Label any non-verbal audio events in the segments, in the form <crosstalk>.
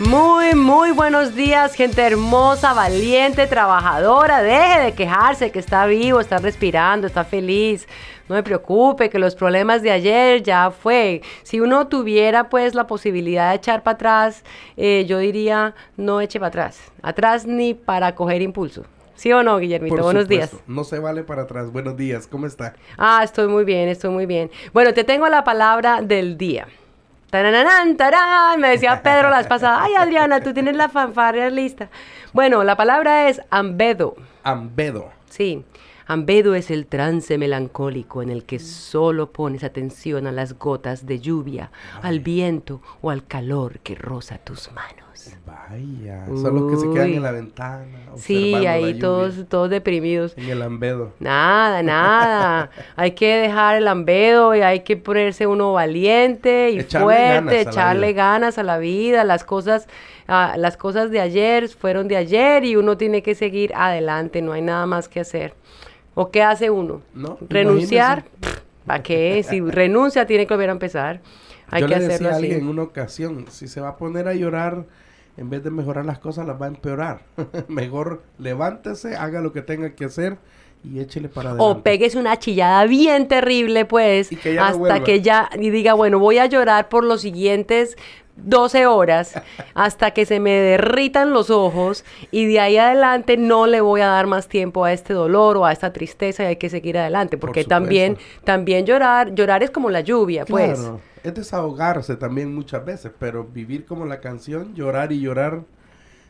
Muy, muy buenos días, gente hermosa, valiente, trabajadora. Deje de quejarse que está vivo, está respirando, está feliz. No me preocupe, que los problemas de ayer ya fue. Si uno tuviera pues la posibilidad de echar para atrás, eh, yo diría no eche para atrás. Atrás ni para coger impulso. ¿Sí o no, Guillermito? Buenos días. No se vale para atrás. Buenos días. ¿Cómo está? Ah, estoy muy bien, estoy muy bien. Bueno, te tengo la palabra del día. ¡Tarán, tarán! Me decía Pedro las pasadas. Ay, Adriana, tú tienes la fanfarria lista. Bueno, la palabra es ambedo. Ambedo. Sí. Ambedo es el trance melancólico en el que solo pones atención a las gotas de lluvia, al viento o al calor que roza tus manos. Vaya, son los que se quedan en la ventana. Sí, ahí todos, todos deprimidos. En el ambedo. Nada, nada. <laughs> hay que dejar el ambedo y hay que ponerse uno valiente y fuerte, echarle ganas a la vida. Las cosas, ah, las cosas de ayer fueron de ayer y uno tiene que seguir adelante. No hay nada más que hacer. ¿O qué hace uno? No, Renunciar. ¿Para qué? Si renuncia, tiene que volver a empezar. Hay Yo que le hacerlo decía así. alguien en una ocasión, si se va a poner a llorar, en vez de mejorar las cosas, las va a empeorar. <laughs> Mejor levántese, haga lo que tenga que hacer y échele para adelante. O pegues una chillada bien terrible, pues, que no hasta que ya, y diga, bueno, voy a llorar por los siguientes 12 horas hasta que se me derritan los ojos y de ahí adelante no le voy a dar más tiempo a este dolor o a esta tristeza y hay que seguir adelante porque también también llorar llorar es como la lluvia pues. Claro, es desahogarse también muchas veces, pero vivir como la canción, llorar y llorar.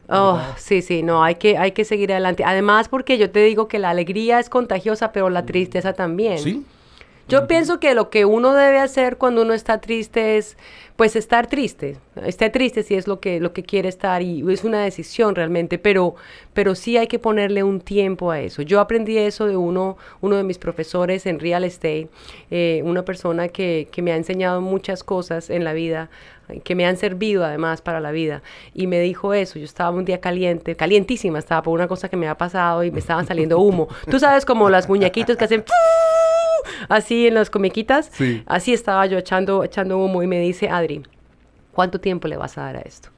Oh, sí, sí, no, hay que, hay que seguir adelante. Además, porque yo te digo que la alegría es contagiosa, pero la tristeza también. ¿Sí? Yo pienso que lo que uno debe hacer cuando uno está triste es, pues, estar triste. Esté triste si es lo que, lo que quiere estar y es una decisión realmente, pero, pero sí hay que ponerle un tiempo a eso. Yo aprendí eso de uno, uno de mis profesores en real estate, eh, una persona que, que me ha enseñado muchas cosas en la vida que me han servido además para la vida. Y me dijo eso, yo estaba un día caliente, calientísima estaba por una cosa que me ha pasado y me estaban saliendo humo. Tú sabes como las muñequitos que hacen así en las comiquitas. Sí. Así estaba yo echando, echando humo y me dice, Adri, ¿cuánto tiempo le vas a dar a esto?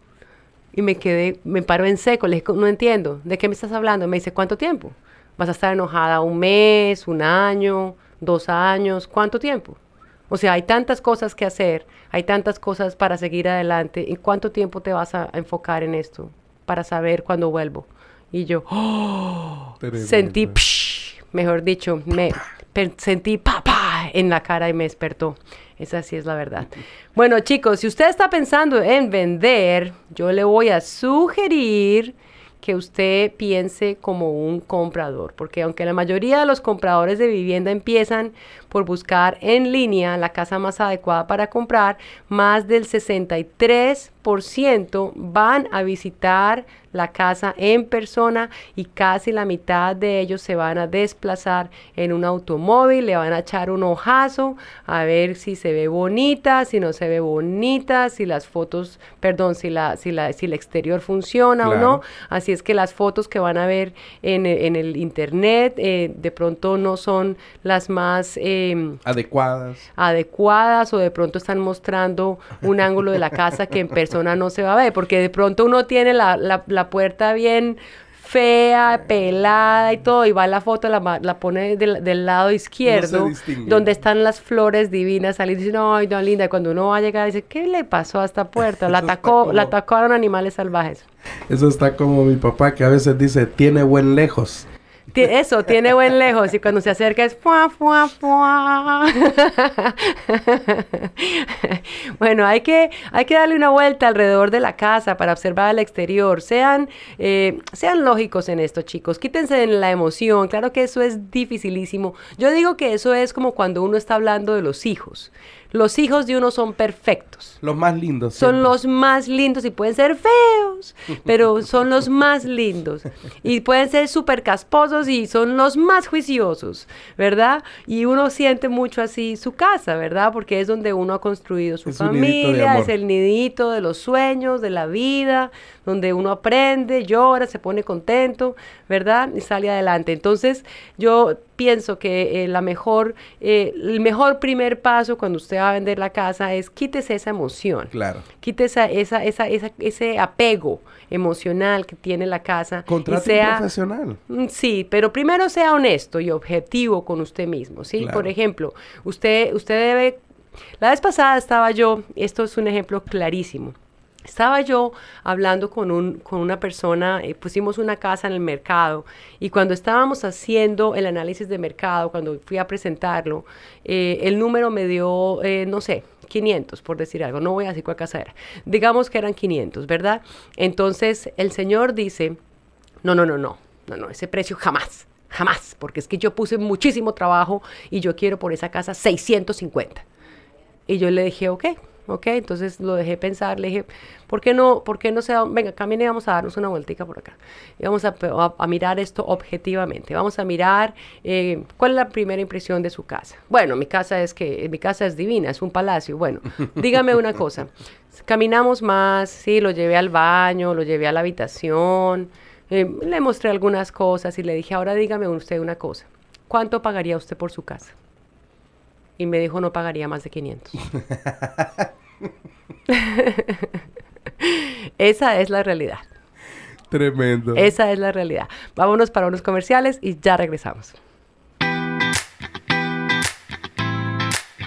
Y me quedé, me paro en seco, le dije, no entiendo, ¿de qué me estás hablando? Me dice, ¿cuánto tiempo? ¿Vas a estar enojada un mes, un año, dos años? ¿Cuánto tiempo? O sea, hay tantas cosas que hacer, hay tantas cosas para seguir adelante. ¿En cuánto tiempo te vas a enfocar en esto para saber cuándo vuelvo? Y yo, <gasps> ¡oh! Sentí, psh, mejor dicho, me sentí papá en la cara y me despertó. Esa sí es la verdad. Bueno, chicos, si usted está pensando en vender, yo le voy a sugerir que usted piense como un comprador, porque aunque la mayoría de los compradores de vivienda empiezan por buscar en línea la casa más adecuada para comprar, más del 63% van a visitar la casa en persona y casi la mitad de ellos se van a desplazar en un automóvil, le van a echar un ojazo a ver si se ve bonita, si no se ve bonita, si las fotos, perdón, si la, si la, si el exterior funciona o no. Así es que las fotos que van a ver en, en el internet eh, de pronto no son las más eh, Adecuadas. adecuadas o de pronto están mostrando un ángulo de la casa que en persona no se va a ver, porque de pronto uno tiene la, la- la puerta bien fea, pelada y todo, y va la foto, la, la pone del, del lado izquierdo, donde están las flores divinas, salen y dicen, ay, no, linda, y cuando uno va a llegar, dice, ¿qué le pasó a esta puerta? La <laughs> atacó, como- la atacaron animales salvajes. Eso está como mi papá que a veces dice, tiene buen lejos. Eso, tiene buen lejos y cuando se acerca es fuá, fuá, fuá. <laughs> bueno, hay que, hay que darle una vuelta alrededor de la casa para observar el exterior. Sean, eh, sean lógicos en esto, chicos. Quítense en la emoción. Claro que eso es dificilísimo. Yo digo que eso es como cuando uno está hablando de los hijos. Los hijos de uno son perfectos. Los más lindos. Son siempre. los más lindos y pueden ser feos, pero <laughs> son los más lindos. Y pueden ser súper casposos y son los más juiciosos, ¿verdad? Y uno siente mucho así su casa, ¿verdad? Porque es donde uno ha construido su Es familia, es el nidito de los sueños, de la vida, donde uno aprende, llora, se pone contento, ¿verdad? Y sale adelante. Entonces, yo pienso que eh, la mejor, eh, el mejor primer paso cuando usted va a vender la casa es quítese esa emoción. Claro. Quite esa, esa, esa, esa- ese apego emocional que tiene la casa. Contrate un sea, profesional. Mm, Sí, pero primero sea honesto y objetivo con usted mismo, ¿sí? Claro. Por ejemplo, usted, usted debe... La vez pasada estaba yo, esto es un ejemplo clarísimo. Estaba yo hablando con, un, con una persona, eh, pusimos una casa en el mercado y cuando estábamos haciendo el análisis de mercado, cuando fui a presentarlo, eh, el número me dio, eh, no sé, 500, por decir algo, no voy a decir cuál casa era. Digamos que eran 500, ¿verdad? Entonces el señor dice, no, no, no, no, no, no, ese precio jamás, jamás, porque es que yo puse muchísimo trabajo y yo quiero por esa casa 650. Y yo le dije, ok, ok, entonces lo dejé pensar, le dije, ¿por qué no, por qué no se da, venga, camine y vamos a darnos una vueltica por acá. Y vamos a, a- a mirar esto objetivamente, vamos a mirar eh, cuál es la primera impresión de su casa. Bueno, mi casa es que, mi casa es divina, es un palacio. Bueno, <laughs> dígame una cosa, caminamos más, sí, lo llevé al baño, lo llevé a la habitación, eh, le mostré algunas cosas y le dije, ahora dígame usted una cosa, ¿cuánto pagaría usted por su casa? Y me dijo, no pagaría más de 500. <laughs> <laughs> Esa es la realidad. Tremendo. Esa es la realidad. Vámonos para unos comerciales y ya regresamos.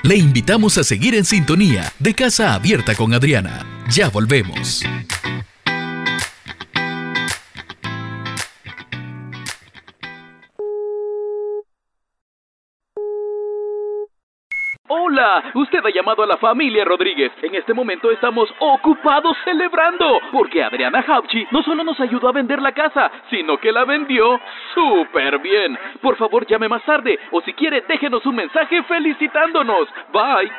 Le invitamos a seguir en sintonía de Casa Abierta con Adriana. Ya volvemos. Hola, usted ha llamado a la familia Rodríguez. En este momento estamos ocupados celebrando, porque Adriana Hapchi no solo nos ayudó a vender la casa, sino que la vendió súper bien. Por favor, llame más tarde, o si quiere, déjenos un mensaje felicitándonos. Bye.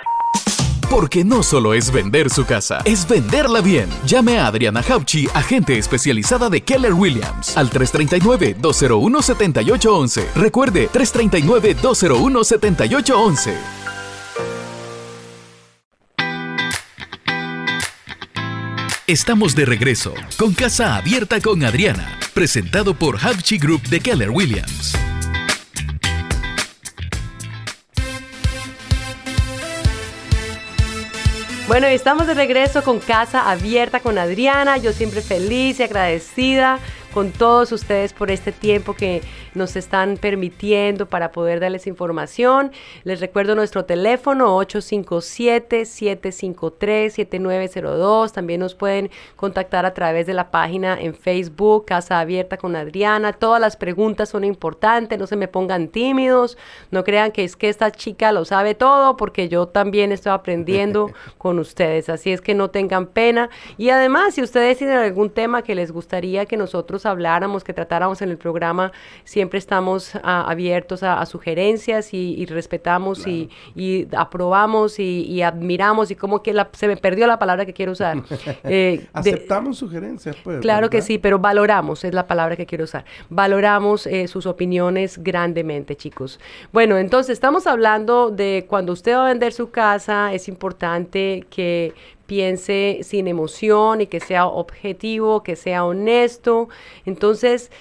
Porque no solo es vender su casa, es venderla bien. Llame a Adriana Hauchi, agente especializada de Keller Williams, al 339-201-7811. Recuerde, 339-201-7811. Estamos de regreso con Casa Abierta con Adriana, presentado por Hauchi Group de Keller Williams. Bueno, estamos de regreso con Casa Abierta con Adriana. Yo siempre feliz y agradecida con todos ustedes por este tiempo que nos están permitiendo para poder darles información. Les recuerdo nuestro teléfono 857-753-7902. También nos pueden contactar a través de la página en Facebook, Casa Abierta con Adriana. Todas las preguntas son importantes, no se me pongan tímidos, no crean que es que esta chica lo sabe todo, porque yo también estoy aprendiendo <laughs> con ustedes. Así es que no tengan pena. Y además, si ustedes tienen algún tema que les gustaría que nosotros habláramos, que tratáramos en el programa, siempre estamos ah, abiertos a, a sugerencias y, y respetamos y, y aprobamos y, y admiramos y como que la- se me perdió la palabra que quiero usar. <laughs> Eh, de- Aceptamos sugerencias, pues. Claro que sí, pero valoramos, es la palabra que quiero usar. Valoramos eh, sus opiniones grandemente, chicos. Bueno, entonces estamos hablando de cuando usted va a vender su casa, es importante que piense sin emoción y que sea objetivo, que sea honesto. Entonces,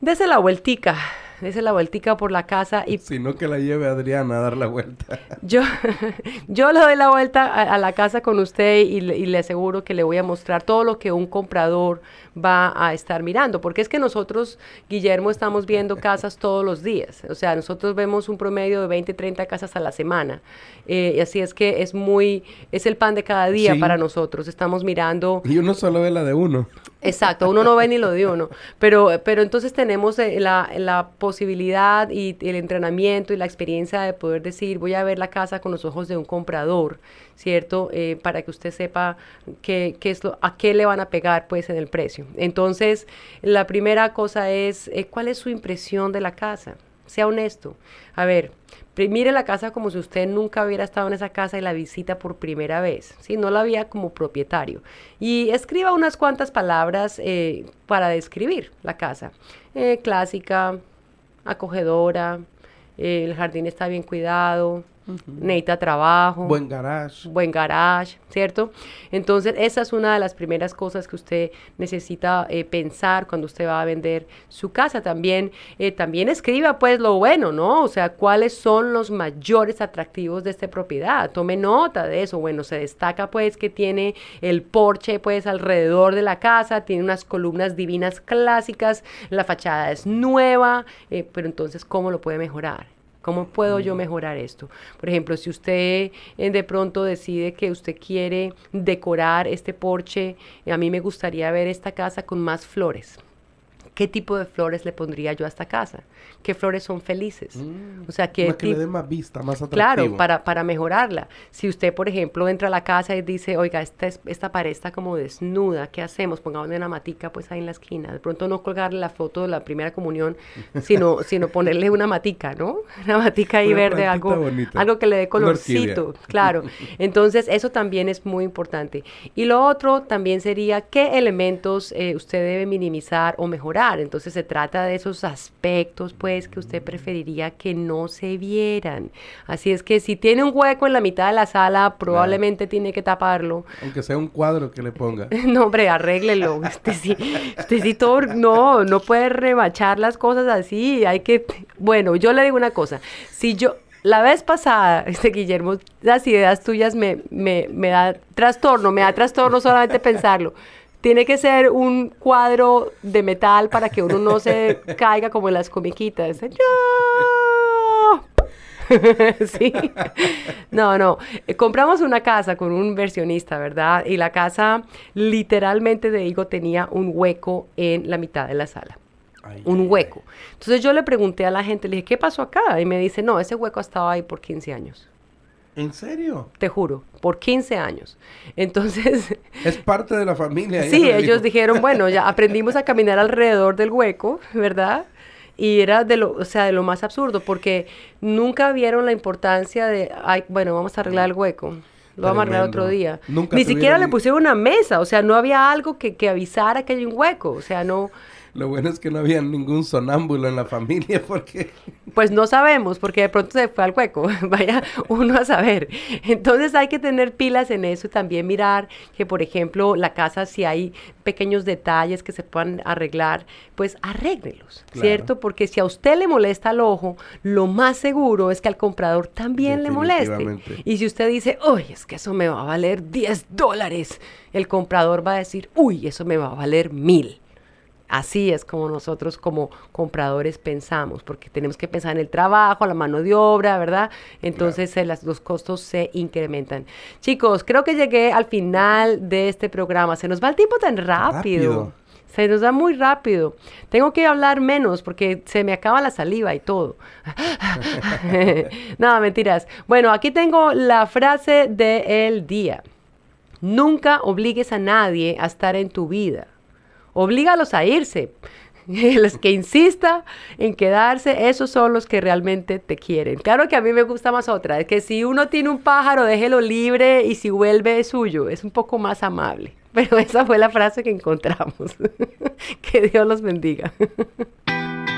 dese la vueltica, dese la vueltica por la casa y Sino que la lleve Adriana a dar la vuelta. <laughs> yo, <laughs> yo le doy la vuelta a, a la casa con usted y, le- y le aseguro que le voy a mostrar todo lo que un comprador va a estar mirando, porque es que nosotros, Guillermo, estamos viendo <laughs> casas todos los días, o sea, nosotros vemos un promedio de 20, 30 casas a la semana, eh, y así es que es muy, es el pan de cada día Sí. para nosotros, estamos mirando Y uno solo ve la de uno. Exacto, uno no ve ni lo de uno, pero, pero entonces tenemos eh, la, la posibilidad y el entrenamiento y la experiencia de poder decir, voy a ver la casa con los ojos de un comprador, ¿cierto? Eh, para que usted sepa qué, qué es lo, a qué le van a pegar pues en el precio. Entonces, la primera cosa es, eh, ¿cuál es su impresión de la casa? Sea honesto. A ver, mire la casa como si usted nunca hubiera estado en esa casa y la visita por primera vez, si no la había como propietario. Y escriba unas cuantas palabras eh, para describir la casa. Eh, clásica, acogedora, eh, el jardín está bien cuidado, necesita trabajo. Buen garage. Buen garage, ¿cierto? Entonces, esa es una de las primeras cosas que usted necesita eh, pensar cuando usted va a vender su casa. También, eh, también escriba, pues, lo bueno, ¿no? O sea, cuáles son los mayores atractivos de esta propiedad. Tome nota de eso. Bueno, se destaca, pues, que tiene el porche, pues, alrededor de la casa, tiene unas columnas divinas clásicas, la fachada es nueva, eh, pero entonces, ¿cómo lo puede mejorar? ¿Cómo puedo yo mejorar esto? Por ejemplo, si usted eh, de pronto decide que usted quiere decorar este porche, a mí me gustaría ver esta casa con más flores. ¿Qué tipo de flores le pondría yo a esta casa? ¿Qué flores son felices? Mm, o sea, que, que le dé más vista, más Claro, atractivo. para, para mejorarla. Si usted, por ejemplo, entra a la casa y dice, oiga, esta, esta pared está como desnuda, ¿qué hacemos? Pongamos una matica pues ahí en la esquina. De pronto no colgarle la foto de la primera comunión, <laughs> sino, sino ponerle una matica, ¿no? <laughs> Una matica ahí Una verde, algo, bonita. algo que le dé colorcito. Claro. <laughs> Entonces, eso también es muy importante. Y lo otro también sería qué elementos eh, usted debe minimizar o mejorar. Entonces, se trata de esos aspectos, pues, que usted preferiría que no se vieran. Así es que si tiene un hueco en la mitad de la sala, probablemente tiene que taparlo. Aunque sea un cuadro que le ponga. <laughs> No, hombre, arréglelo. <laughs> Usted sí, usted sí todo, no, no puede rebachar las cosas así. Hay que, bueno, yo le digo una cosa. Si yo, la vez pasada, <laughs> este Guillermo, las ideas tuyas me, me, me da trastorno, me da trastorno solamente pensarlo. Tiene que ser un cuadro de metal para que uno no se <laughs> caiga como en las comiquitas. <laughs> Sí. No, no. Eh, compramos una casa con un versionista, ¿verdad? Y la casa literalmente, te digo, tenía un hueco en la mitad de la sala. Ay, Un hueco. Entonces yo le pregunté a la gente, le dije, ¿qué pasó acá? Y me dice, no, ese hueco ha estado ahí por 15 años. ¿En serio? Te juro, por 15 años. Entonces, <laughs> Es parte de la familia. sí, ellos dijo. dijeron, bueno, ya aprendimos a caminar alrededor del hueco, ¿verdad? Y era de lo, o sea, de lo más absurdo, porque nunca vieron la importancia de, ay, bueno, vamos a arreglar el hueco. Lo vamos a arreglar otro día. Nunca Ni siquiera le pusieron una mesa, o sea, no había algo que, que avisara que hay un hueco, o sea, no, Lo bueno es que no había ningún sonámbulo en la familia porque... Pues no sabemos, porque de pronto se fue al hueco. <laughs> Vaya uno a saber. Entonces hay que tener pilas en eso y también mirar que, por ejemplo, la casa, si hay pequeños detalles que se puedan arreglar, pues arréglelos, Claro. ¿cierto? Porque si a usted le molesta el ojo, lo más seguro es que al comprador también le moleste. Y si usted dice, uy, es que eso me va a valer 10 dólares, el comprador va a decir, uy, eso me va a valer mil. Así es como nosotros como compradores pensamos, porque tenemos que pensar en el trabajo, la mano de obra, ¿verdad? Entonces eh, las- los costos se incrementan. Chicos, creo que llegué al final de este programa. Se nos va el tiempo tan rápido. Rápido. Se nos da muy rápido. Tengo que hablar menos porque se me acaba la saliva y todo. <laughs> no, mentiras. Bueno, aquí tengo la frase del día. Nunca obligues a nadie a estar en tu vida. Oblígalos a irse. <laughs> Los que insista en quedarse, esos son los que realmente te quieren. Claro que a mí me gusta más otra, es que si uno tiene un pájaro, déjelo libre y si vuelve es suyo, es un poco más amable. <laughs> Pero esa fue la frase que encontramos. <laughs> que Dios los bendiga.